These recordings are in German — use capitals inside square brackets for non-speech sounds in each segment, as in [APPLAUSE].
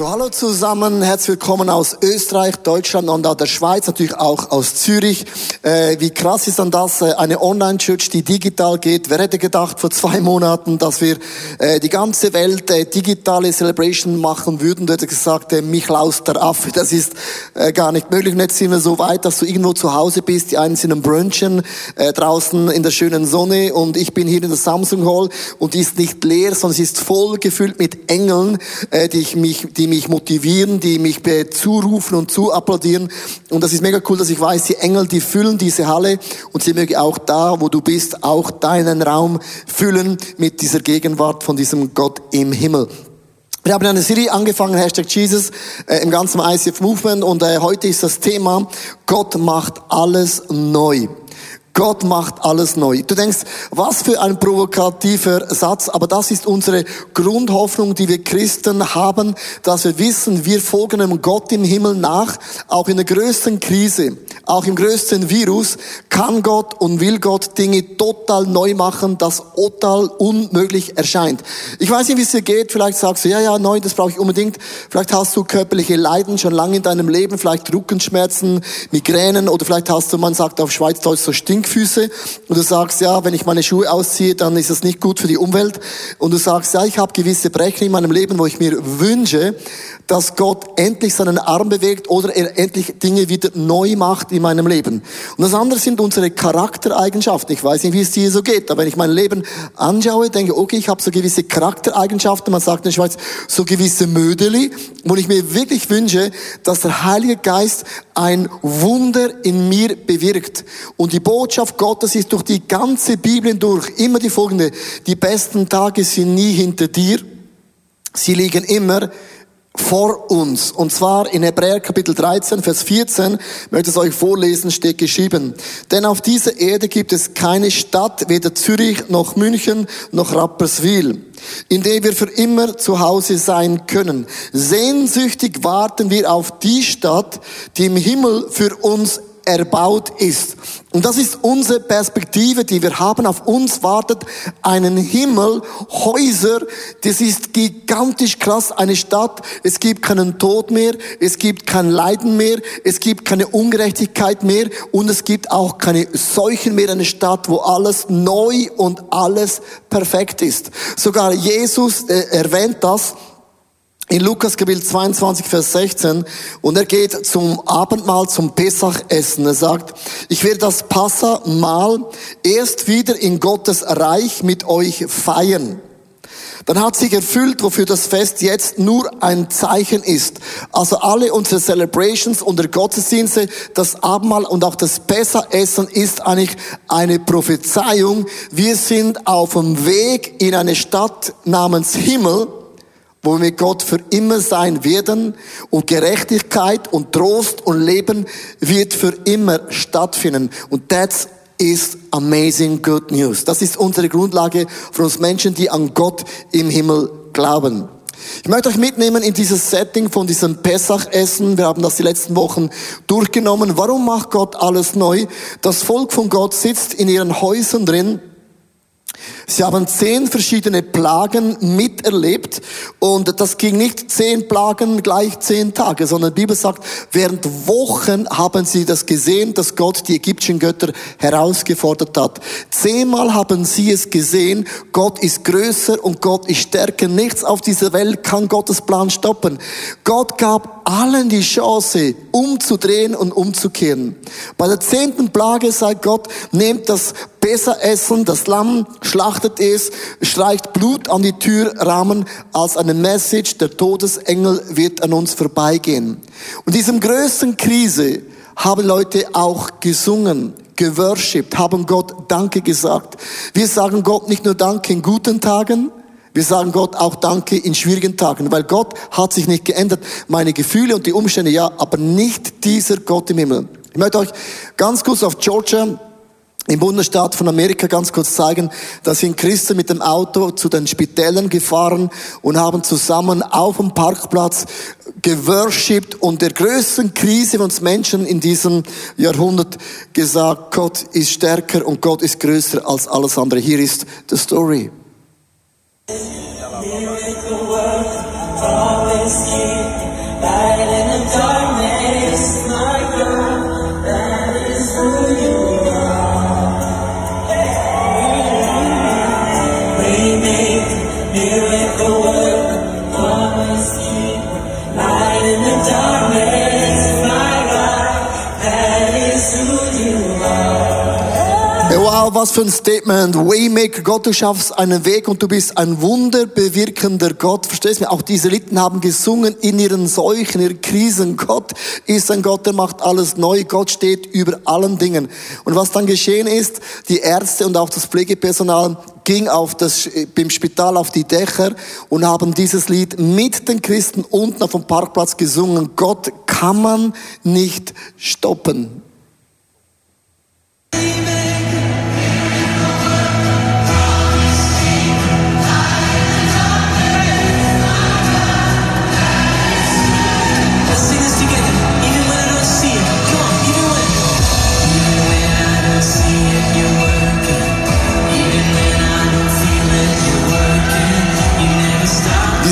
So, hallo zusammen, herzlich willkommen aus Österreich, Deutschland und auch der Schweiz, natürlich auch aus Zürich. Äh, wie krass ist dann das, äh, eine Online-Church, die digital geht? Wer hätte gedacht vor zwei [LAUGHS] Monaten, dass wir äh, die ganze Welt äh, digitale Celebration machen würden? Du hättest gesagt, äh, mich laust der Affe. [LAUGHS] Das ist äh, gar nicht möglich. Und jetzt sind wir so weit, dass du irgendwo zu Hause bist. Die einen sind im Brunchen, äh, draußen in der schönen Sonne und ich bin hier in der Samsung Hall und die ist nicht leer, sondern sie ist voll gefüllt mit Engeln, äh, die ich mich die mich motivieren, die mich zurufen und zu applaudieren. Und das ist mega cool, dass ich weiß, die Engel, die füllen diese Halle und sie mögen auch da, wo du bist, auch deinen Raum füllen mit dieser Gegenwart von diesem Gott im Himmel. Wir haben eine Serie angefangen, Hashtag Jesus, äh, im ganzen ICF Movement und äh, heute ist das Thema, Gott macht alles neu. Gott macht alles neu. Du denkst, was für ein provokativer Satz, aber das ist unsere Grundhoffnung, die wir Christen haben, dass wir wissen, wir folgen einem Gott im Himmel nach, auch in der größten Krise, auch im größten Virus, kann Gott und will Gott Dinge total neu machen, das total unmöglich erscheint. Ich weiß nicht, wie es dir geht, vielleicht sagst du, ja, ja, neu, das brauche ich unbedingt. Vielleicht hast du körperliche Leiden schon lange in deinem Leben, vielleicht Rückenschmerzen, Migränen oder vielleicht hast du, man sagt auf Schweizdeutsch so Stink Stinkfüße und du sagst, ja, wenn ich meine Schuhe ausziehe, dann ist das nicht gut für die Umwelt. Und du sagst, ja, ich habe gewisse Brechen in meinem Leben, wo ich mir wünsche, dass Gott endlich seinen Arm bewegt oder er endlich Dinge wieder neu macht in meinem Leben. Und das andere sind unsere Charaktereigenschaften. Ich weiß nicht, wie es dir so geht, aber wenn ich mein Leben anschaue, denke, okay, ich habe so gewisse Charaktereigenschaften, man sagt in der Schweiz, so gewisse Mödeli, wo ich mir wirklich wünsche, dass der Heilige Geist ein Wunder in mir bewirkt. Und die Botschaft Gottes ist durch die ganze Bibel durch immer die folgende, die besten Tage sind nie hinter dir, sie liegen immer vor uns. Und zwar in Hebräer Kapitel 13, Vers 14, ich möchte es euch vorlesen, steht geschrieben. Denn auf dieser Erde gibt es keine Stadt, weder Zürich noch München noch Rapperswil, in der wir für immer zu Hause sein können. Sehnsüchtig warten wir auf die Stadt, die im Himmel für uns erbaut ist. Und das ist unsere Perspektive, die wir haben. Auf uns wartet einen Himmel, Häuser. Das ist gigantisch krass. Eine Stadt. Es gibt keinen Tod mehr. Es gibt kein Leiden mehr. Es gibt keine Ungerechtigkeit mehr. Und es gibt auch keine Seuchen mehr. Eine Stadt, wo alles neu und alles perfekt ist. Sogar Jesus äh, erwähnt das in Lukas Kapitel 22, Vers 16 und er geht zum Abendmahl, zum Pesachessen. Er sagt, ich werde das Passamahl erst wieder in Gottes Reich mit euch feiern. Dann hat sich erfüllt, wofür das Fest jetzt nur ein Zeichen ist. Also alle unsere Celebrations und der Gottesdienste, das Abendmahl und auch das Pessachessen ist eigentlich eine Prophezeiung. Wir sind auf dem Weg in eine Stadt namens Himmel, wo wir Gott für immer sein werden und Gerechtigkeit und Trost und Leben wird für immer stattfinden. Und that's is amazing good news. Das ist unsere Grundlage für uns Menschen, die an Gott im Himmel glauben. Ich möchte euch mitnehmen in dieses Setting von diesem Pessachessen. Wir haben das die letzten Wochen durchgenommen. Warum macht Gott alles neu? Das Volk von Gott sitzt in ihren Häusern drin Sie haben zehn verschiedene Plagen miterlebt und das ging nicht zehn Plagen gleich zehn Tage, sondern die Bibel sagt, während Wochen haben sie das gesehen, dass Gott die ägyptischen Götter herausgefordert hat. Zehnmal haben sie es gesehen, Gott ist größer und Gott ist stärker. Nichts auf dieser Welt kann Gottes Plan stoppen. Gott gab allen die Chance, umzudrehen und umzukehren. Bei der zehnten Plage sagt Gott, nehmt das besser essen, das Lamm schlachtet es, streicht Blut an die Türrahmen als eine Message, der Todesengel wird an uns vorbeigehen. Und diesem größten Krise haben Leute auch gesungen, geworshipped, haben Gott Danke gesagt. Wir sagen Gott nicht nur Danke in guten Tagen, wir sagen Gott auch Danke in schwierigen Tagen, weil Gott hat sich nicht geändert. Meine Gefühle und die Umstände ja, aber nicht dieser Gott im Himmel. Ich möchte euch ganz kurz auf Georgia im Bundesstaat von Amerika ganz kurz zeigen, da sind Christen mit dem Auto zu den Spitälern gefahren und haben zusammen auf dem Parkplatz geworshipped und der größten Krise uns Menschen in diesem Jahrhundert gesagt, Gott ist stärker und Gott ist größer als alles andere. Hier ist die Story. Amen. Was für ein Statement. Waymaker, Gott, du schaffst einen Weg und du bist ein wunderbewirkender Gott. Verstehst du? Auch die Israeliten haben gesungen in ihren Seuchen, in ihren Krisen. Gott ist ein Gott, der macht alles neu. Gott steht über allen Dingen. Und was dann geschehen ist, die Ärzte und auch das Pflegepersonal ging auf das, beim Spital auf die Dächer und haben dieses Lied mit den Christen unten auf dem Parkplatz gesungen. Gott kann man nicht stoppen.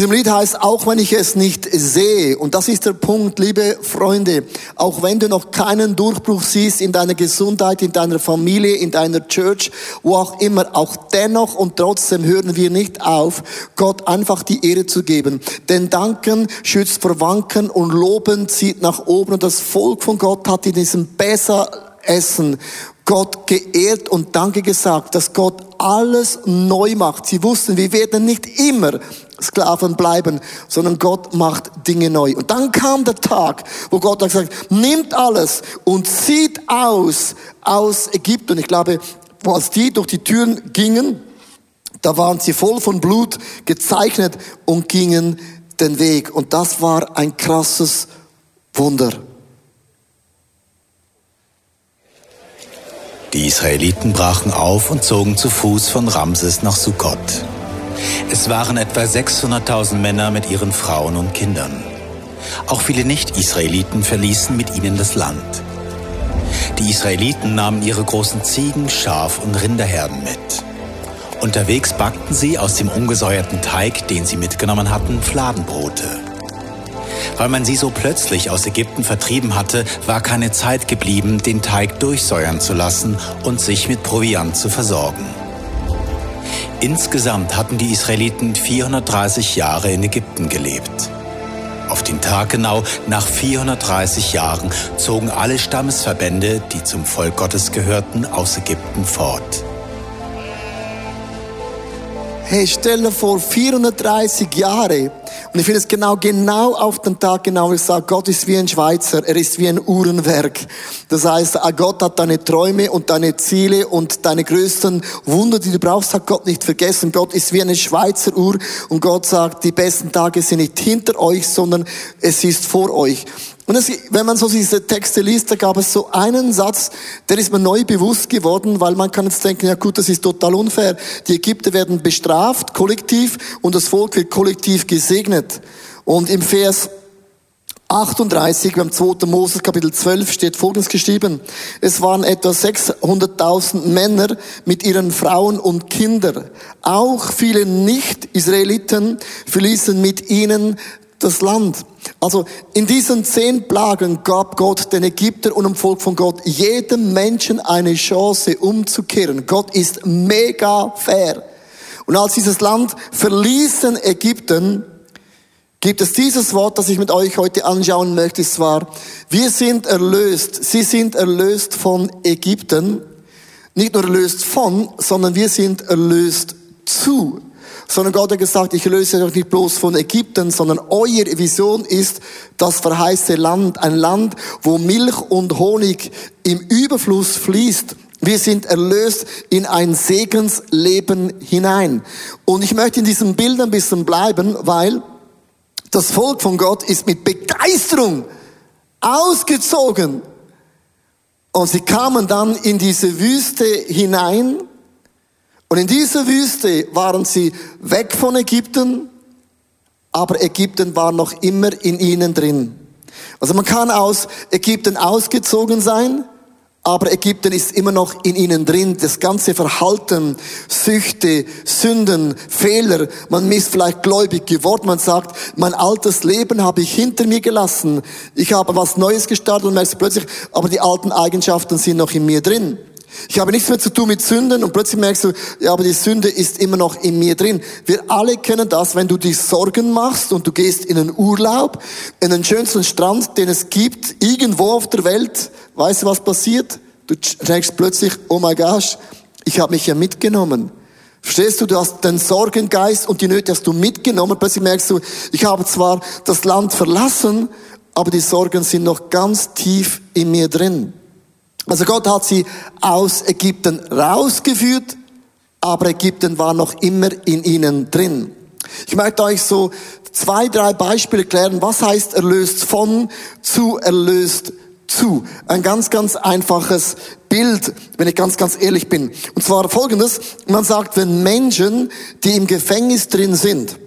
Diesem Lied heißt, auch wenn ich es nicht sehe, und das ist der Punkt, liebe Freunde, auch wenn du noch keinen Durchbruch siehst in deiner Gesundheit, in deiner Familie, in deiner Church, wo auch immer, auch dennoch und trotzdem hören wir nicht auf, Gott einfach die Ehre zu geben. Denn Danken schützt vor Wanken und Loben zieht nach oben und das Volk von Gott hat in diesem besser Essen Gott geehrt und Danke gesagt, dass Gott alles neu macht. Sie wussten, wir werden nicht immer Sklaven bleiben, sondern Gott macht Dinge neu. Und dann kam der Tag, wo Gott hat gesagt, nimmt alles und zieht aus, aus Ägypten. Und ich glaube, als die durch die Türen gingen, da waren sie voll von Blut gezeichnet und gingen den Weg. Und das war ein krasses Wunder. Die Israeliten brachen auf und zogen zu Fuß von Ramses nach Sukkot. Es waren etwa 600.000 Männer mit ihren Frauen und Kindern. Auch viele Nicht-Israeliten verließen mit ihnen das Land. Die Israeliten nahmen ihre großen Ziegen, Schaf- und Rinderherden mit. Unterwegs backten sie aus dem ungesäuerten Teig, den sie mitgenommen hatten, Fladenbrote. Weil man sie so plötzlich aus Ägypten vertrieben hatte, war keine Zeit geblieben, den Teig durchsäuern zu lassen und sich mit Proviant zu versorgen. Insgesamt hatten die Israeliten 430 Jahre in Ägypten gelebt. Auf den Tag genau nach 430 Jahren zogen alle Stammesverbände, die zum Volk Gottes gehörten, aus Ägypten fort. Hey, stelle vor, 430 Jahre. Und ich finde es genau, genau auf den Tag genau, ich sage, Gott ist wie ein Schweizer, er ist wie ein Uhrenwerk. Das heißt, Gott hat deine Träume und deine Ziele und deine größten Wunder, die du brauchst, hat Gott nicht vergessen. Gott ist wie eine Schweizer Uhr und Gott sagt, die besten Tage sind nicht hinter euch, sondern es ist vor euch. Und es, wenn man so diese Texte liest, da gab es so einen Satz, der ist mir neu bewusst geworden, weil man kann jetzt denken, ja gut, das ist total unfair. Die Ägypter werden bestraft, kollektiv, und das Volk wird kollektiv gesegnet. Und im Vers 38 beim 2. Moses Kapitel 12 steht Folgendes geschrieben. Es waren etwa 600.000 Männer mit ihren Frauen und Kindern. Auch viele Nicht-Israeliten verließen mit ihnen das Land. Also in diesen zehn Plagen gab Gott den Ägypter und dem Volk von Gott jedem Menschen eine Chance umzukehren. Gott ist mega fair. Und als dieses Land verließen Ägypten, gibt es dieses Wort, das ich mit euch heute anschauen möchte, zwar, wir sind erlöst, sie sind erlöst von Ägypten, nicht nur erlöst von, sondern wir sind erlöst zu sondern Gott hat gesagt, ich löse euch nicht bloß von Ägypten, sondern eure Vision ist das verheißte Land, ein Land, wo Milch und Honig im Überfluss fließt. Wir sind erlöst in ein Segensleben hinein. Und ich möchte in diesem Bild ein bisschen bleiben, weil das Volk von Gott ist mit Begeisterung ausgezogen. Und sie kamen dann in diese Wüste hinein und in dieser Wüste waren sie weg von Ägypten, aber Ägypten war noch immer in ihnen drin. Also man kann aus Ägypten ausgezogen sein, aber Ägypten ist immer noch in ihnen drin. Das ganze Verhalten, Süchte, Sünden, Fehler. Man ist vielleicht gläubig geworden. Man sagt, mein altes Leben habe ich hinter mir gelassen. Ich habe was Neues gestartet und merkst plötzlich, aber die alten Eigenschaften sind noch in mir drin. Ich habe nichts mehr zu tun mit Sünden und plötzlich merkst du, ja, aber die Sünde ist immer noch in mir drin. Wir alle kennen das, wenn du dir Sorgen machst und du gehst in einen Urlaub, in den schönsten Strand, den es gibt, irgendwo auf der Welt. Weißt du, was passiert? Du denkst plötzlich, oh my gosh, ich habe mich ja mitgenommen. Verstehst du, du hast den Sorgengeist und die Nöte hast du mitgenommen. Plötzlich merkst du, ich habe zwar das Land verlassen, aber die Sorgen sind noch ganz tief in mir drin. Also Gott hat sie aus Ägypten rausgeführt, aber Ägypten war noch immer in ihnen drin. Ich möchte euch so zwei, drei Beispiele klären, was heißt erlöst von zu erlöst zu. Ein ganz, ganz einfaches Bild, wenn ich ganz, ganz ehrlich bin. Und zwar folgendes, man sagt, wenn Menschen, die im Gefängnis drin sind,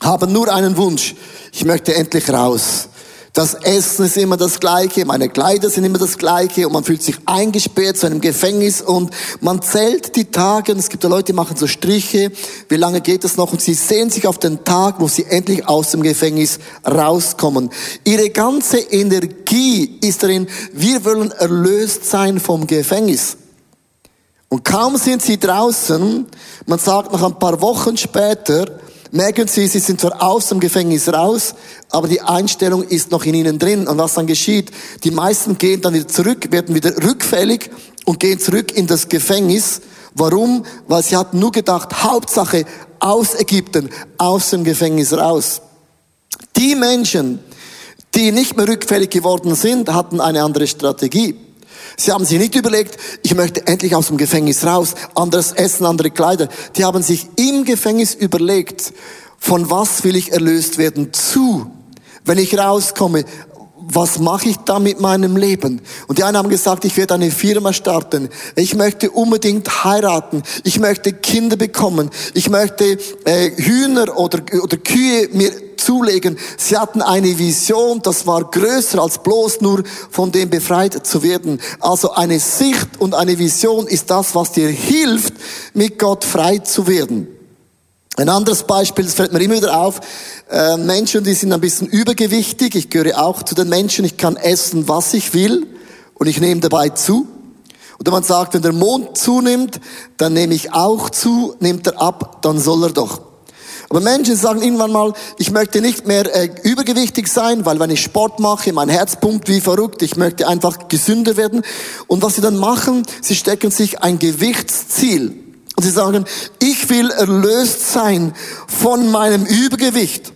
haben nur einen Wunsch, ich möchte endlich raus. Das Essen ist immer das Gleiche, meine Kleider sind immer das Gleiche und man fühlt sich eingesperrt zu einem Gefängnis und man zählt die Tage. Und es gibt ja Leute, die machen so Striche. Wie lange geht es noch? Und sie sehen sich auf den Tag, wo sie endlich aus dem Gefängnis rauskommen. Ihre ganze Energie ist darin, wir wollen erlöst sein vom Gefängnis. Und kaum sind sie draußen, man sagt noch ein paar Wochen später, merken sie, sie sind zwar aus dem Gefängnis raus, aber die Einstellung ist noch in ihnen drin. Und was dann geschieht, die meisten gehen dann wieder zurück, werden wieder rückfällig und gehen zurück in das Gefängnis. Warum? Weil sie hatten nur gedacht, Hauptsache aus Ägypten, aus dem Gefängnis raus. Die Menschen, die nicht mehr rückfällig geworden sind, hatten eine andere Strategie. Sie haben sich nicht überlegt, ich möchte endlich aus dem Gefängnis raus, anderes Essen, andere Kleider. Die haben sich im Gefängnis überlegt, von was will ich erlöst werden zu, wenn ich rauskomme, was mache ich da mit meinem Leben? Und die einen haben gesagt, ich werde eine Firma starten. Ich möchte unbedingt heiraten. Ich möchte Kinder bekommen. Ich möchte äh, Hühner oder, oder Kühe mir zulegen. Sie hatten eine Vision, das war größer als bloß nur von dem befreit zu werden. Also eine Sicht und eine Vision ist das, was dir hilft, mit Gott frei zu werden. Ein anderes Beispiel, das fällt mir immer wieder auf, äh, Menschen, die sind ein bisschen übergewichtig. Ich gehöre auch zu den Menschen, ich kann essen, was ich will und ich nehme dabei zu. Oder man sagt, wenn der Mond zunimmt, dann nehme ich auch zu, nimmt er ab, dann soll er doch. Aber Menschen sagen irgendwann mal, ich möchte nicht mehr äh, übergewichtig sein, weil wenn ich Sport mache, mein Herz pumpt wie verrückt, ich möchte einfach gesünder werden. Und was sie dann machen, sie stecken sich ein Gewichtsziel. Und sie sagen, ich will erlöst sein von meinem Übergewicht.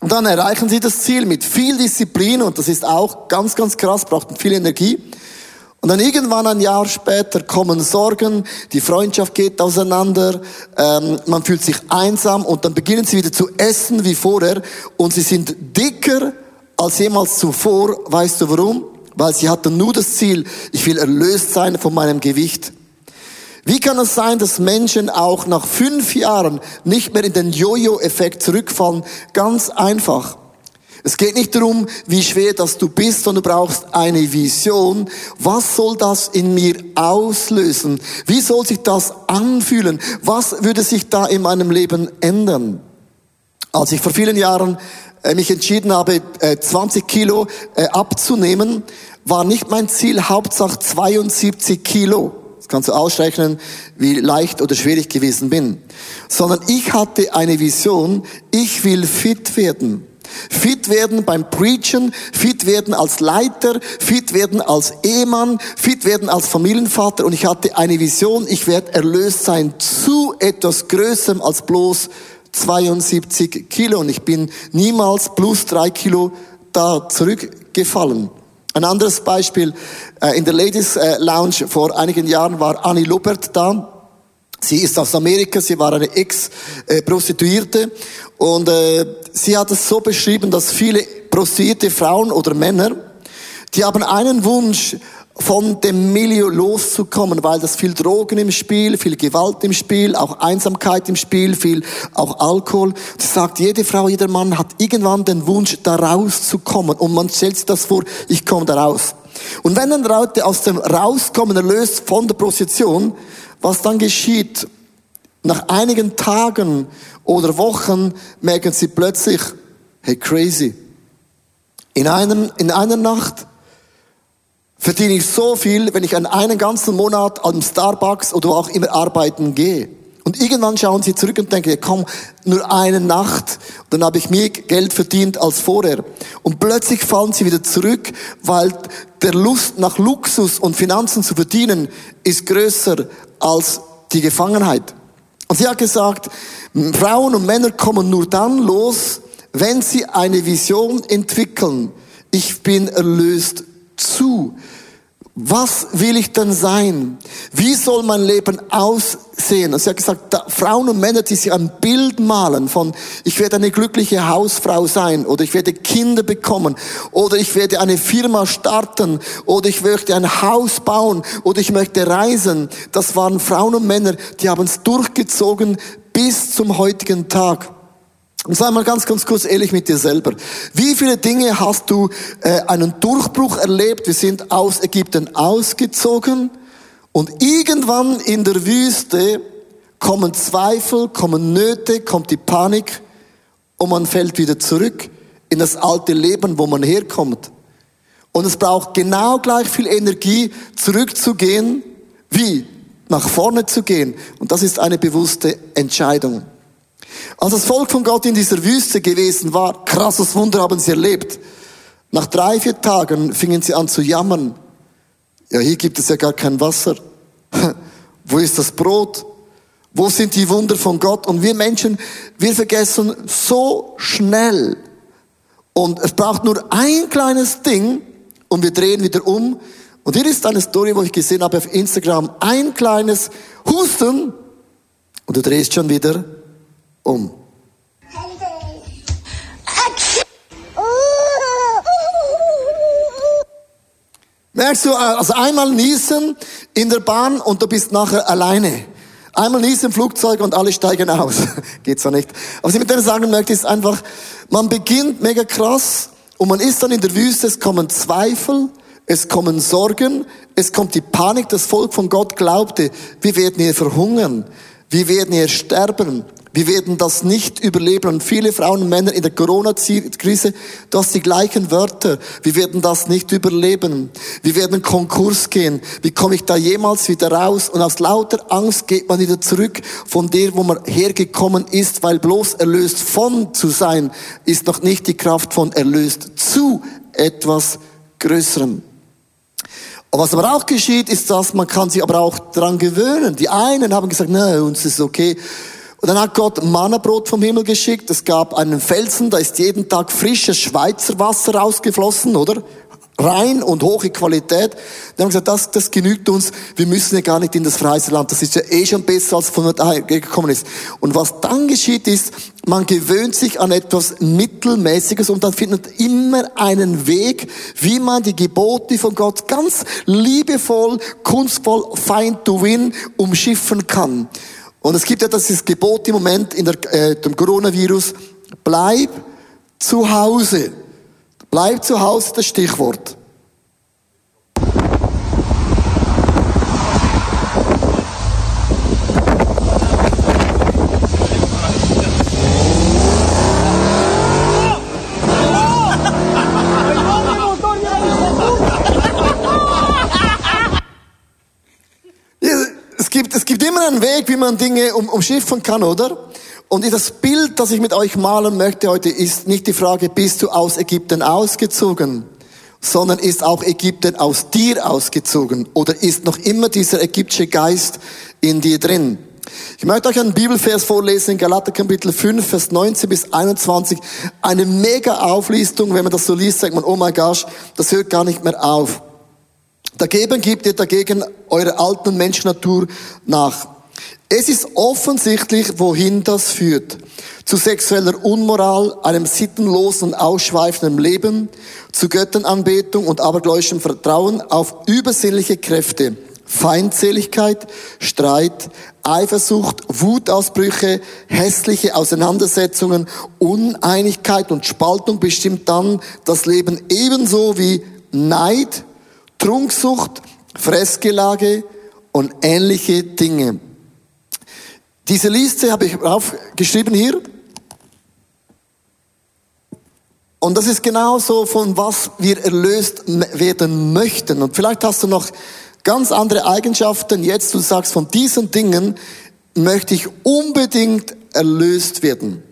Und dann erreichen sie das Ziel mit viel Disziplin und das ist auch ganz, ganz krass, braucht viel Energie. Und dann irgendwann ein Jahr später kommen Sorgen, die Freundschaft geht auseinander, ähm, man fühlt sich einsam und dann beginnen sie wieder zu essen wie vorher und sie sind dicker als jemals zuvor. Weißt du warum? Weil sie hatten nur das Ziel, ich will erlöst sein von meinem Gewicht. Wie kann es sein, dass Menschen auch nach fünf Jahren nicht mehr in den Jojo-Effekt zurückfallen? Ganz einfach. Es geht nicht darum, wie schwer das du bist, sondern du brauchst eine Vision. Was soll das in mir auslösen? Wie soll sich das anfühlen? Was würde sich da in meinem Leben ändern? Als ich vor vielen Jahren äh, mich entschieden habe, 20 äh, Kilo äh, abzunehmen, war nicht mein Ziel Hauptsache 72 Kilo kannst du ausrechnen, wie leicht oder schwierig gewesen bin. Sondern ich hatte eine Vision, ich will fit werden. Fit werden beim Preachen, fit werden als Leiter, fit werden als Ehemann, fit werden als Familienvater und ich hatte eine Vision, ich werde erlöst sein zu etwas Größerem als bloß 72 Kilo und ich bin niemals plus drei Kilo da zurückgefallen. Ein anderes Beispiel, äh, in der Ladies äh, Lounge vor einigen Jahren war Annie Lubert da. Sie ist aus Amerika, sie war eine Ex-Prostituierte und äh, sie hat es so beschrieben, dass viele prostituierte Frauen oder Männer, die haben einen Wunsch, von dem Milieu loszukommen, weil das viel Drogen im Spiel, viel Gewalt im Spiel, auch Einsamkeit im Spiel, viel auch Alkohol. Sie sagt, jede Frau, jeder Mann hat irgendwann den Wunsch, da rauszukommen. Und man stellt sich das vor, ich komme da raus. Und wenn dann Leute aus dem Rauskommen erlöst von der Prostitution, was dann geschieht, nach einigen Tagen oder Wochen merken sie plötzlich, hey crazy, in, einem, in einer Nacht verdiene ich so viel, wenn ich an einen ganzen Monat am Starbucks oder wo auch immer arbeiten gehe. Und irgendwann schauen sie zurück und denken, komm, nur eine Nacht, dann habe ich mehr Geld verdient als vorher. Und plötzlich fallen sie wieder zurück, weil der Lust nach Luxus und Finanzen zu verdienen ist größer als die Gefangenheit. Und sie hat gesagt, Frauen und Männer kommen nur dann los, wenn sie eine Vision entwickeln. Ich bin erlöst zu. Was will ich denn sein? Wie soll mein Leben aussehen? Und sie hat gesagt, Frauen und Männer, die sich ein Bild malen von, ich werde eine glückliche Hausfrau sein oder ich werde Kinder bekommen oder ich werde eine Firma starten oder ich möchte ein Haus bauen oder ich möchte reisen. Das waren Frauen und Männer, die haben es durchgezogen bis zum heutigen Tag. Und sei mal ganz, ganz kurz ehrlich mit dir selber. Wie viele Dinge hast du äh, einen Durchbruch erlebt? Wir sind aus Ägypten ausgezogen und irgendwann in der Wüste kommen Zweifel, kommen Nöte, kommt die Panik und man fällt wieder zurück in das alte Leben, wo man herkommt. Und es braucht genau gleich viel Energie, zurückzugehen, wie nach vorne zu gehen. Und das ist eine bewusste Entscheidung. Als das Volk von Gott in dieser Wüste gewesen war, krasses Wunder haben sie erlebt. Nach drei, vier Tagen fingen sie an zu jammern. Ja, hier gibt es ja gar kein Wasser. [LAUGHS] Wo ist das Brot? Wo sind die Wunder von Gott? Und wir Menschen, wir vergessen so schnell. Und es braucht nur ein kleines Ding und wir drehen wieder um. Und hier ist eine Story, wo ich gesehen habe auf Instagram. Ein kleines Husten und du drehst schon wieder um. Merkst du, also einmal niesen in der Bahn und du bist nachher alleine. Einmal niesen im Flugzeug und alle steigen aus. [LAUGHS] Geht zwar nicht. Was ich mit denen sagen möchte, ist einfach, man beginnt mega krass und man ist dann in der Wüste, es kommen Zweifel, es kommen Sorgen, es kommt die Panik. Das Volk von Gott glaubte, wir werden hier verhungern, wir werden hier sterben. Wir werden das nicht überleben. Und viele Frauen und Männer in der Corona-Krise, du hast die gleichen Wörter. Wir werden das nicht überleben. Wir werden Konkurs gehen. Wie komme ich da jemals wieder raus? Und aus lauter Angst geht man wieder zurück von der, wo man hergekommen ist, weil bloß erlöst von zu sein, ist noch nicht die Kraft von erlöst zu etwas Größerem. was aber auch geschieht, ist, dass man kann sich aber auch daran gewöhnen. Die einen haben gesagt, na, uns ist okay. Und dann hat Gott Mannabrot vom Himmel geschickt. Es gab einen Felsen, da ist jeden Tag frisches Schweizer Wasser rausgeflossen, oder? Rein und hohe Qualität. Die haben gesagt, das, das genügt uns. Wir müssen ja gar nicht in das freie Land. Das ist ja eh schon besser, als von daher gekommen ist. Und was dann geschieht ist, man gewöhnt sich an etwas Mittelmäßiges und dann findet immer einen Weg, wie man die Gebote von Gott ganz liebevoll, kunstvoll, fine to win umschiffen kann. Und es gibt ja das Gebot im Moment in der, äh, dem Coronavirus, bleib zu Hause. Bleib zu Hause, das Stichwort. immer einen Weg, wie man Dinge um, umschiffen kann, oder? Und das Bild, das ich mit euch malen möchte heute, ist nicht die Frage, bist du aus Ägypten ausgezogen, sondern ist auch Ägypten aus dir ausgezogen oder ist noch immer dieser ägyptische Geist in dir drin? Ich möchte euch einen Bibelvers vorlesen in Galater Kapitel 5, Vers 19 bis 21. Eine mega Auflistung. Wenn man das so liest, sagt man, oh mein Gott, das hört gar nicht mehr auf. Dagegen gibt ihr dagegen eure alten Menschnatur nach. Es ist offensichtlich, wohin das führt. Zu sexueller Unmoral, einem sittenlosen und ausschweifenden Leben, zu Göttenanbetung und abergläubischem Vertrauen auf übersinnliche Kräfte, Feindseligkeit, Streit, Eifersucht, Wutausbrüche, hässliche Auseinandersetzungen, Uneinigkeit und Spaltung bestimmt dann das Leben ebenso wie Neid, Trunksucht, Fressgelage und ähnliche Dinge. Diese Liste habe ich aufgeschrieben hier. Und das ist genauso von was wir erlöst werden möchten. Und vielleicht hast du noch ganz andere Eigenschaften. Jetzt du sagst, von diesen Dingen möchte ich unbedingt erlöst werden.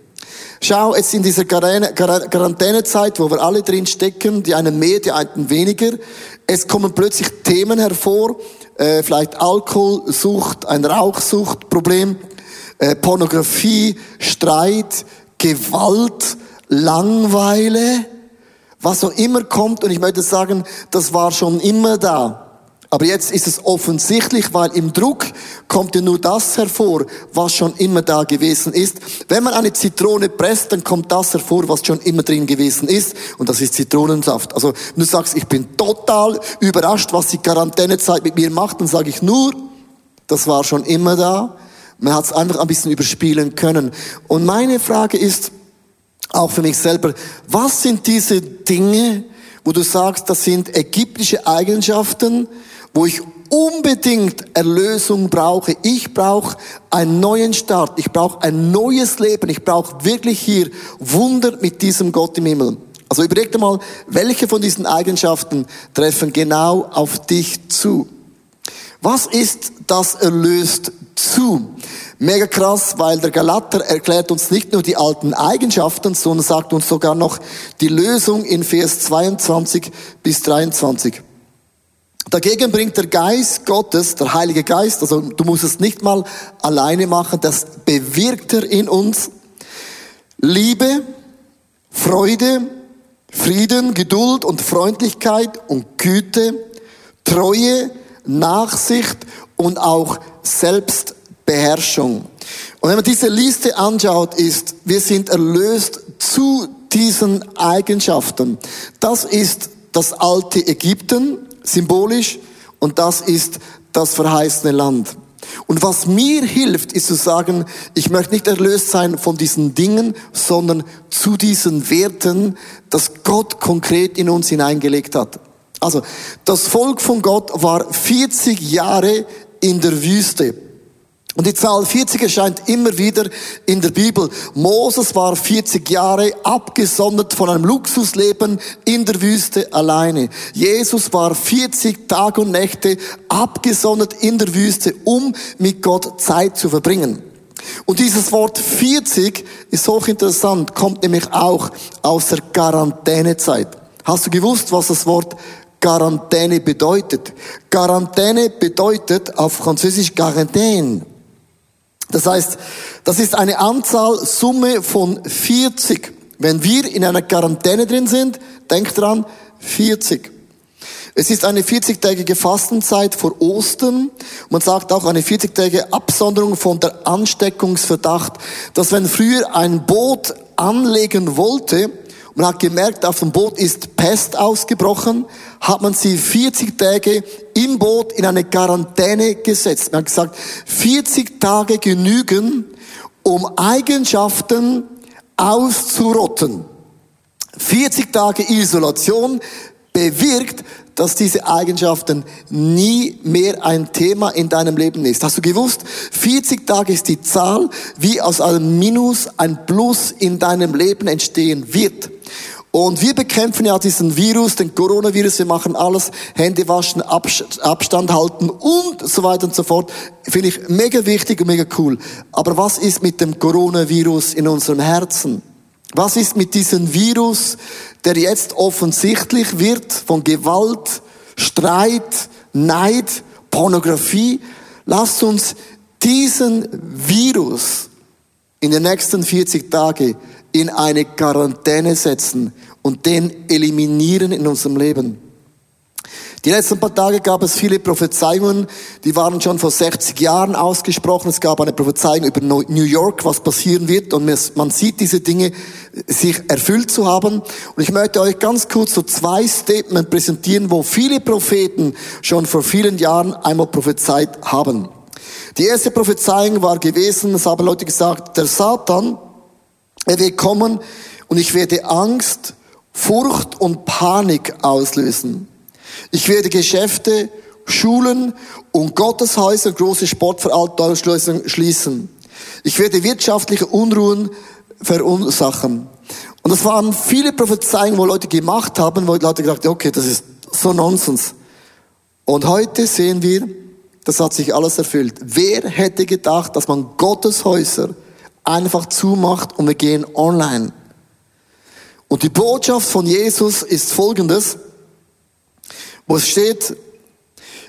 Schau, jetzt in dieser Quarantänezeit, wo wir alle drin stecken, die einen mehr, die einen weniger, es kommen plötzlich Themen hervor, äh, vielleicht Alkoholsucht, ein Rauchsuchtproblem, äh, Pornografie, Streit, Gewalt, Langweile, was so immer kommt. Und ich möchte sagen, das war schon immer da. Aber jetzt ist es offensichtlich, weil im Druck kommt ja nur das hervor, was schon immer da gewesen ist. Wenn man eine Zitrone presst, dann kommt das hervor, was schon immer drin gewesen ist. Und das ist Zitronensaft. Also, wenn du sagst, ich bin total überrascht, was die Quarantänezeit mit mir macht, dann sage ich nur, das war schon immer da. Man hat es einfach ein bisschen überspielen können. Und meine Frage ist, auch für mich selber, was sind diese Dinge, wo du sagst, das sind ägyptische Eigenschaften, wo ich unbedingt Erlösung brauche. Ich brauche einen neuen Start. Ich brauche ein neues Leben. Ich brauche wirklich hier Wunder mit diesem Gott im Himmel. Also überleg dir mal, welche von diesen Eigenschaften treffen genau auf dich zu. Was ist das erlöst zu? Mega krass, weil der Galater erklärt uns nicht nur die alten Eigenschaften, sondern sagt uns sogar noch die Lösung in Vers 22 bis 23. Dagegen bringt der Geist Gottes, der Heilige Geist, also du musst es nicht mal alleine machen, das bewirkt er in uns. Liebe, Freude, Frieden, Geduld und Freundlichkeit und Güte, Treue, Nachsicht und auch Selbstbeherrschung. Und wenn man diese Liste anschaut, ist, wir sind erlöst zu diesen Eigenschaften. Das ist das alte Ägypten, symbolisch, und das ist das verheißene Land. Und was mir hilft, ist zu sagen, ich möchte nicht erlöst sein von diesen Dingen, sondern zu diesen Werten, dass Gott konkret in uns hineingelegt hat. Also, das Volk von Gott war 40 Jahre in der Wüste. Und die Zahl 40 erscheint immer wieder in der Bibel. Moses war 40 Jahre abgesondert von einem Luxusleben in der Wüste alleine. Jesus war 40 Tage und Nächte abgesondert in der Wüste, um mit Gott Zeit zu verbringen. Und dieses Wort 40 ist hochinteressant, kommt nämlich auch aus der Quarantänezeit. Hast du gewusst, was das Wort Quarantäne bedeutet? Quarantäne bedeutet auf Französisch Quarantäne. Das heißt, das ist eine Anzahl, Summe von 40. Wenn wir in einer Quarantäne drin sind, denkt dran, 40. Es ist eine 40-tägige Fastenzeit vor Ostern. Man sagt auch eine 40-tägige Absonderung von der Ansteckungsverdacht, dass wenn früher ein Boot anlegen wollte, man hat gemerkt, auf dem Boot ist Pest ausgebrochen, hat man sie 40 Tage im Boot in eine Quarantäne gesetzt. Man hat gesagt, 40 Tage genügen, um Eigenschaften auszurotten. 40 Tage Isolation bewirkt, dass diese Eigenschaften nie mehr ein Thema in deinem Leben ist. Hast du gewusst, 40 Tage ist die Zahl, wie aus einem Minus ein Plus in deinem Leben entstehen wird. Und wir bekämpfen ja diesen Virus, den Coronavirus, wir machen alles, Hände waschen, Abstand halten und so weiter und so fort. Finde ich mega wichtig und mega cool. Aber was ist mit dem Coronavirus in unserem Herzen? Was ist mit diesem Virus, der jetzt offensichtlich wird von Gewalt, Streit, Neid, Pornografie? Lasst uns diesen Virus in den nächsten 40 Tagen in eine Quarantäne setzen und den eliminieren in unserem Leben. Die letzten paar Tage gab es viele Prophezeiungen, die waren schon vor 60 Jahren ausgesprochen. Es gab eine Prophezeiung über New York, was passieren wird und man sieht diese Dinge sich erfüllt zu haben. Und ich möchte euch ganz kurz so zwei Statements präsentieren, wo viele Propheten schon vor vielen Jahren einmal prophezeit haben. Die erste Prophezeiung war gewesen, es haben Leute gesagt, der Satan, er wird kommen und ich werde Angst, Furcht und Panik auslösen. Ich werde Geschäfte, Schulen und Gotteshäuser, große Sportveranstaltungen schließen. Ich werde wirtschaftliche Unruhen verursachen. Und das waren viele Prophezeiungen, wo Leute gemacht haben, wo Leute gesagt haben, okay, das ist so Nonsens. Und heute sehen wir, das hat sich alles erfüllt. Wer hätte gedacht, dass man Gotteshäuser einfach zumacht und wir gehen online? Und die Botschaft von Jesus ist folgendes, wo es steht,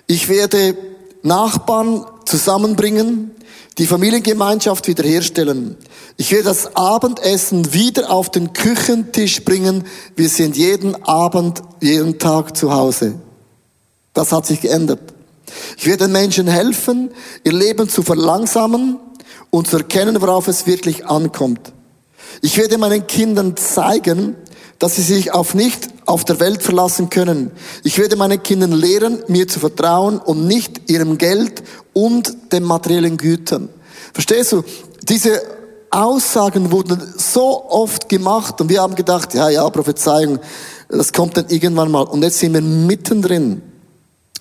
ich werde Nachbarn zusammenbringen, die Familiengemeinschaft wiederherstellen. Ich werde das Abendessen wieder auf den Küchentisch bringen. Wir sind jeden Abend, jeden Tag zu Hause. Das hat sich geändert. Ich werde den Menschen helfen, ihr Leben zu verlangsamen und zu erkennen, worauf es wirklich ankommt. Ich werde meinen Kindern zeigen, dass sie sich auf nicht auf der Welt verlassen können. Ich werde meinen Kindern lehren, mir zu vertrauen und nicht ihrem Geld und den materiellen Gütern. Verstehst du? Diese Aussagen wurden so oft gemacht und wir haben gedacht, ja, ja, Prophezeiung, das kommt dann irgendwann mal. Und jetzt sind wir mittendrin.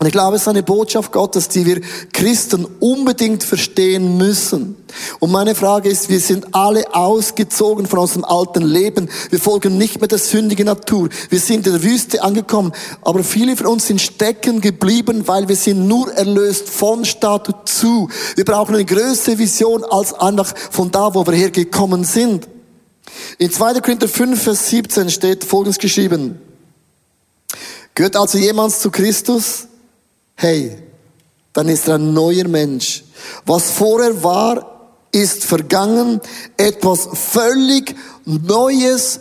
Und ich glaube, es ist eine Botschaft Gottes, die wir Christen unbedingt verstehen müssen. Und meine Frage ist, wir sind alle ausgezogen von unserem alten Leben. Wir folgen nicht mehr der sündigen Natur. Wir sind in der Wüste angekommen. Aber viele von uns sind stecken geblieben, weil wir sind nur erlöst von Statut zu. Wir brauchen eine größere Vision als einfach von da, wo wir hergekommen sind. In 2. Korinther 5, Vers 17 steht Folgendes geschrieben. Gehört also jemand zu Christus? Hey, dann ist er ein neuer Mensch. Was vorher war, ist vergangen. Etwas völlig Neues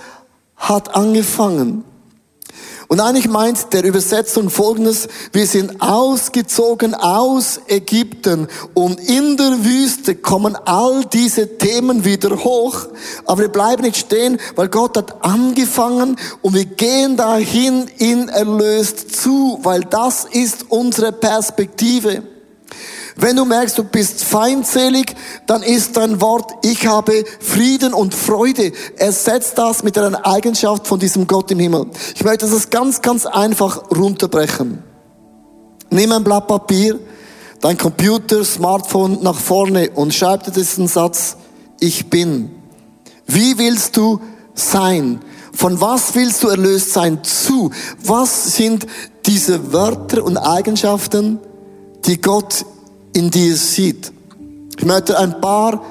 hat angefangen. Und eigentlich meint der Übersetzung folgendes, wir sind ausgezogen aus Ägypten und in der Wüste kommen all diese Themen wieder hoch, aber wir bleiben nicht stehen, weil Gott hat angefangen und wir gehen dahin in erlöst zu, weil das ist unsere Perspektive. Wenn du merkst, du bist feindselig, dann ist dein Wort, ich habe Frieden und Freude. Ersetzt das mit einer Eigenschaft von diesem Gott im Himmel. Ich möchte das ganz, ganz einfach runterbrechen. Nimm ein Blatt Papier, dein Computer, Smartphone nach vorne und schreib dir diesen Satz, ich bin. Wie willst du sein? Von was willst du erlöst sein? Zu. Was sind diese Wörter und Eigenschaften, die Gott in dir sieht. Ich möchte ein paar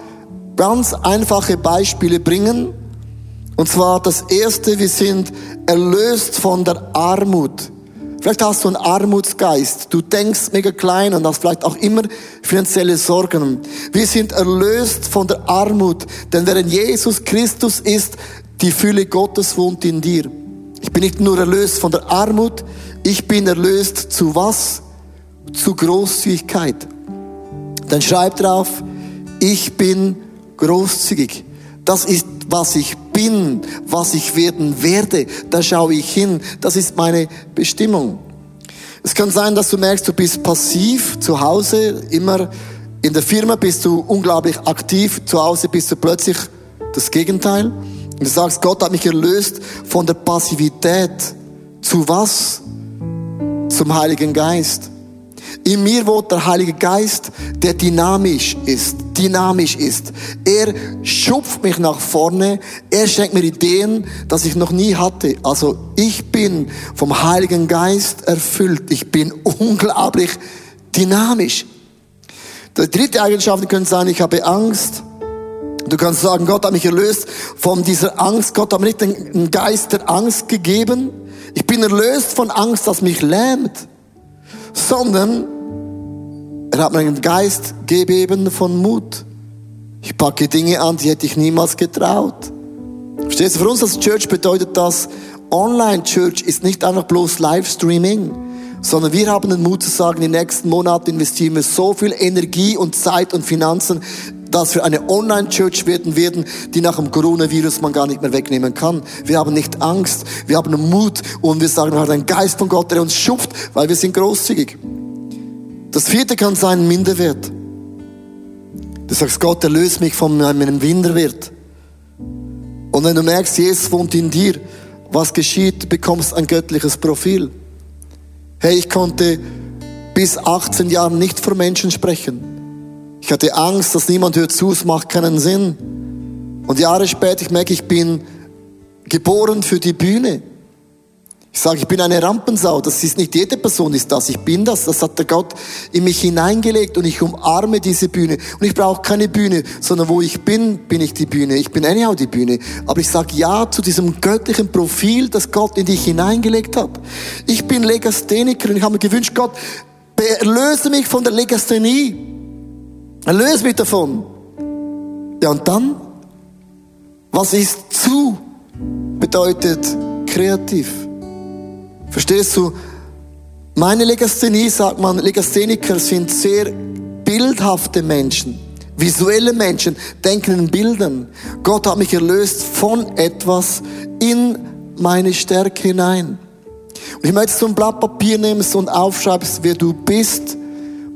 ganz einfache Beispiele bringen. Und zwar das erste, wir sind erlöst von der Armut. Vielleicht hast du einen Armutsgeist. Du denkst mega klein und hast vielleicht auch immer finanzielle Sorgen. Wir sind erlöst von der Armut, denn während Jesus Christus ist, die Fülle Gottes wohnt in dir. Ich bin nicht nur erlöst von der Armut, ich bin erlöst zu was? Zu Großzügigkeit. Dann schreib drauf, ich bin großzügig. Das ist, was ich bin, was ich werden werde. Da schaue ich hin. Das ist meine Bestimmung. Es kann sein, dass du merkst, du bist passiv zu Hause, immer in der Firma bist du unglaublich aktiv, zu Hause bist du plötzlich das Gegenteil. Und du sagst, Gott hat mich erlöst von der Passivität. Zu was? Zum Heiligen Geist. In mir wohnt der Heilige Geist, der dynamisch ist, dynamisch ist. Er schupft mich nach vorne, er schenkt mir Ideen, dass ich noch nie hatte. Also ich bin vom Heiligen Geist erfüllt. Ich bin [LAUGHS] unglaublich dynamisch. Die dritte Eigenschaft könnte sein, ich habe Angst. Du kannst sagen, Gott hat mich erlöst von dieser Angst. Gott hat mir nicht den Geist der Angst gegeben. Ich bin erlöst von Angst, das mich lähmt. Sondern er hat mir einen Geist gegeben von Mut. Ich packe Dinge an, die hätte ich niemals getraut. Verstehst du? Für uns als Church bedeutet das, Online-Church ist nicht einfach bloß Livestreaming, sondern wir haben den Mut zu sagen, in den nächsten Monaten investieren wir so viel Energie und Zeit und Finanzen, dass wir eine Online-Church werden werden, die nach dem Coronavirus man gar nicht mehr wegnehmen kann. Wir haben nicht Angst, wir haben Mut und wir sagen, wir haben einen Geist von Gott, der uns schupft, weil wir sind großzügig. Das vierte kann sein Minderwert. Du sagst, Gott, erlöse mich von meinem Minderwert. Und wenn du merkst, Jesus wohnt in dir, was geschieht, du bekommst ein göttliches Profil. Hey, ich konnte bis 18 Jahren nicht vor Menschen sprechen. Ich hatte Angst, dass niemand hört zu, es macht keinen Sinn. Und Jahre später, ich merke, ich bin geboren für die Bühne. Ich sage, ich bin eine Rampensau. Das ist nicht jede Person ist das. Ich bin das. Das hat der Gott in mich hineingelegt und ich umarme diese Bühne. Und ich brauche keine Bühne, sondern wo ich bin, bin ich die Bühne. Ich bin anyhow die Bühne. Aber ich sage ja zu diesem göttlichen Profil, das Gott in dich hineingelegt hat. Ich bin Legastheniker und ich habe mir gewünscht, Gott, erlöse mich von der Legasthenie. Erlöse mich davon. Ja, und dann? Was ist zu? Bedeutet kreativ. Verstehst du? Meine Legasthenie, sagt man, Legastheniker sind sehr bildhafte Menschen, visuelle Menschen, denken in Bildern. Gott hat mich erlöst von etwas in meine Stärke hinein. Und ich möchte so ein Blatt Papier nehmen und aufschreibst, wer du bist,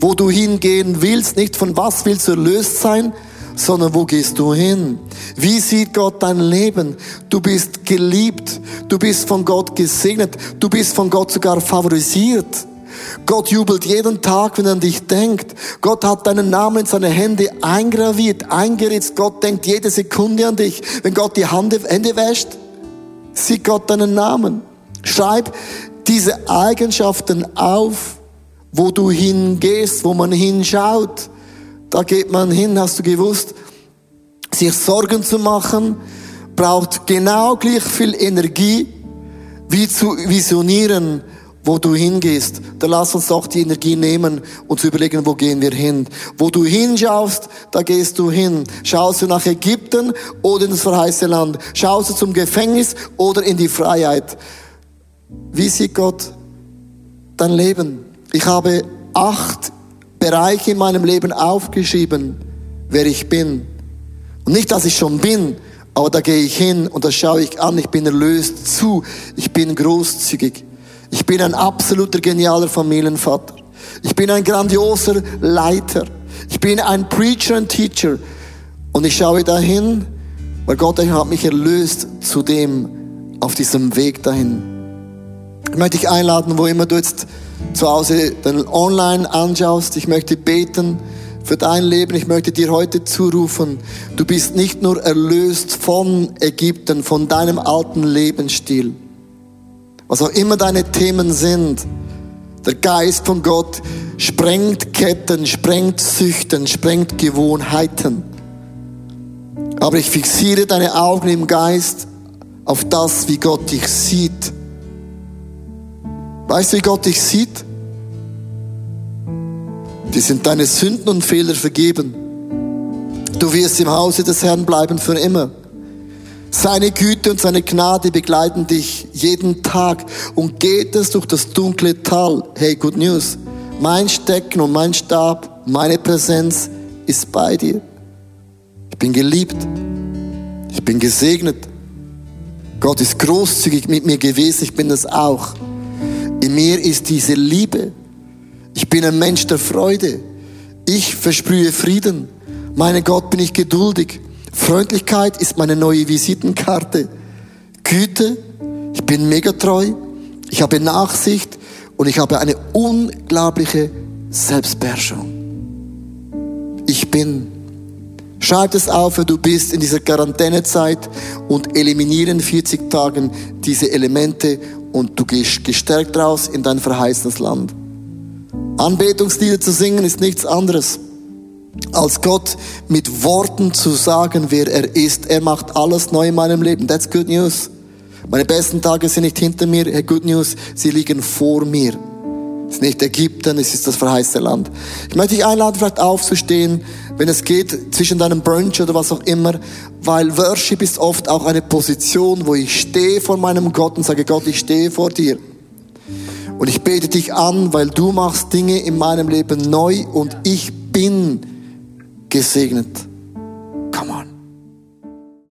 wo du hingehen willst, nicht von was willst du erlöst sein, sondern wo gehst du hin? Wie sieht Gott dein Leben? Du bist geliebt, du bist von Gott gesegnet, du bist von Gott sogar favorisiert. Gott jubelt jeden Tag, wenn er an dich denkt. Gott hat deinen Namen in seine Hände eingraviert, eingeritzt. Gott denkt jede Sekunde an dich. Wenn Gott die Hände wäscht, sieht Gott deinen Namen. Schreib diese Eigenschaften auf, wo du hingehst, wo man hinschaut. Da geht man hin, hast du gewusst, sich Sorgen zu machen, braucht genau gleich viel Energie, wie zu visionieren, wo du hingehst. Da lass uns doch die Energie nehmen und zu überlegen, wo gehen wir hin. Wo du hinschaust, da gehst du hin. Schaust du nach Ägypten oder in das verheißene Land? Schaust du zum Gefängnis oder in die Freiheit? Wie sieht Gott dein Leben? Ich habe acht Bereiche in meinem Leben aufgeschrieben, wer ich bin. Und nicht, dass ich schon bin, aber da gehe ich hin und da schaue ich an, ich bin erlöst zu, ich bin großzügig. Ich bin ein absoluter genialer Familienvater. Ich bin ein grandioser Leiter. Ich bin ein Preacher und Teacher. Und ich schaue dahin, weil Gott hat mich erlöst zu dem, auf diesem Weg dahin. Ich möchte dich einladen, wo immer du jetzt zu Hause dann online anschaust. Ich möchte beten für dein Leben. Ich möchte dir heute zurufen, du bist nicht nur erlöst von Ägypten, von deinem alten Lebensstil. Was auch immer deine Themen sind, der Geist von Gott sprengt Ketten, sprengt Süchten, sprengt Gewohnheiten. Aber ich fixiere deine Augen im Geist auf das, wie Gott dich sieht Weißt du, wie Gott dich sieht? Die sind deine Sünden und Fehler vergeben. Du wirst im Hause des Herrn bleiben für immer. Seine Güte und seine Gnade begleiten dich jeden Tag und geht es durch das dunkle Tal. Hey, good news. Mein Stecken und mein Stab, meine Präsenz ist bei dir. Ich bin geliebt. Ich bin gesegnet. Gott ist großzügig mit mir gewesen. Ich bin das auch. In mir ist diese Liebe. Ich bin ein Mensch der Freude. Ich versprühe Frieden. Meine Gott bin ich geduldig. Freundlichkeit ist meine neue Visitenkarte. Güte, ich bin mega treu. Ich habe Nachsicht und ich habe eine unglaubliche Selbstbeherrschung. Ich bin. Schreib es auf, wer du bist in dieser Quarantänezeit und eliminieren 40 Tagen diese Elemente und du gehst gestärkt raus in dein verheißenes Land. Anbetungslieder zu singen ist nichts anderes, als Gott mit Worten zu sagen, wer er ist. Er macht alles neu in meinem Leben. That's good news. Meine besten Tage sind nicht hinter mir. Hey, good news, sie liegen vor mir. Es ist nicht Ägypten, es ist das verheißene Land. Ich möchte dich einladen, vielleicht aufzustehen, wenn es geht, zwischen deinem Brunch oder was auch immer, weil Worship ist oft auch eine Position, wo ich stehe vor meinem Gott und sage, Gott, ich stehe vor dir. Und ich bete dich an, weil du machst Dinge in meinem Leben neu und ich bin gesegnet.